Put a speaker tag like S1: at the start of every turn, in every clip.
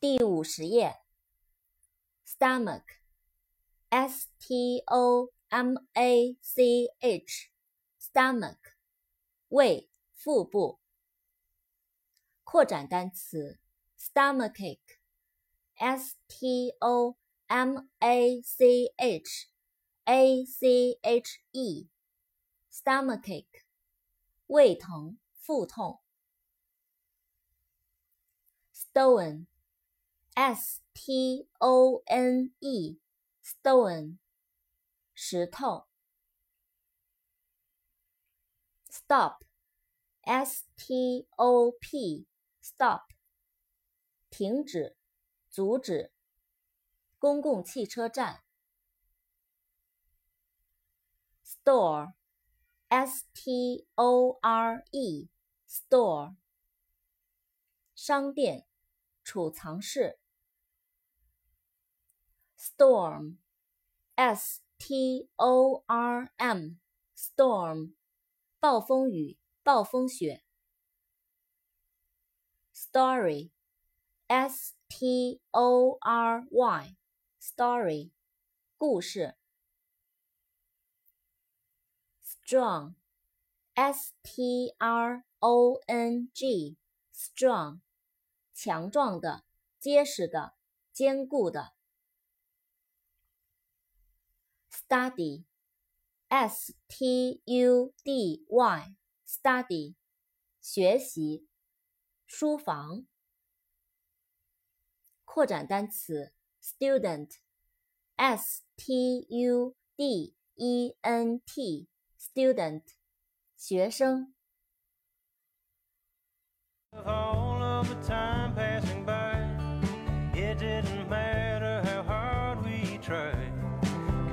S1: 第五十页，stomach，s t o m a c h，stomach，胃、腹部。扩展单词，stomachache，s t o m a c h a c h e，stomachache，胃疼、腹痛。stone。S T O N E，stone，石头。Stop，S T O P，stop，停止，阻止。公共汽车站。Store，S T O R E，store，商店，储藏室。Storm, s t o r m, storm，暴风雨、暴风雪。story, s t o r y, story，故事。strong, s t r o n g, strong，强壮的、结实的、坚固的。Study, s t u d y, study，学习，书房。扩展单词，student, s t u d e n t, student，学生。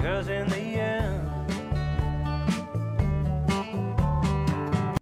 S2: Cause in the